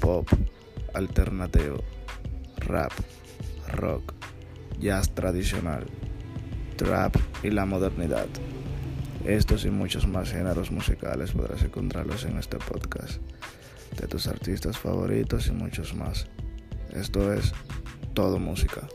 pop, alternativo, rap, rock, jazz tradicional, trap y la modernidad. Estos y muchos más géneros musicales podrás encontrarlos en este podcast, de tus artistas favoritos y muchos más. Esto es todo música.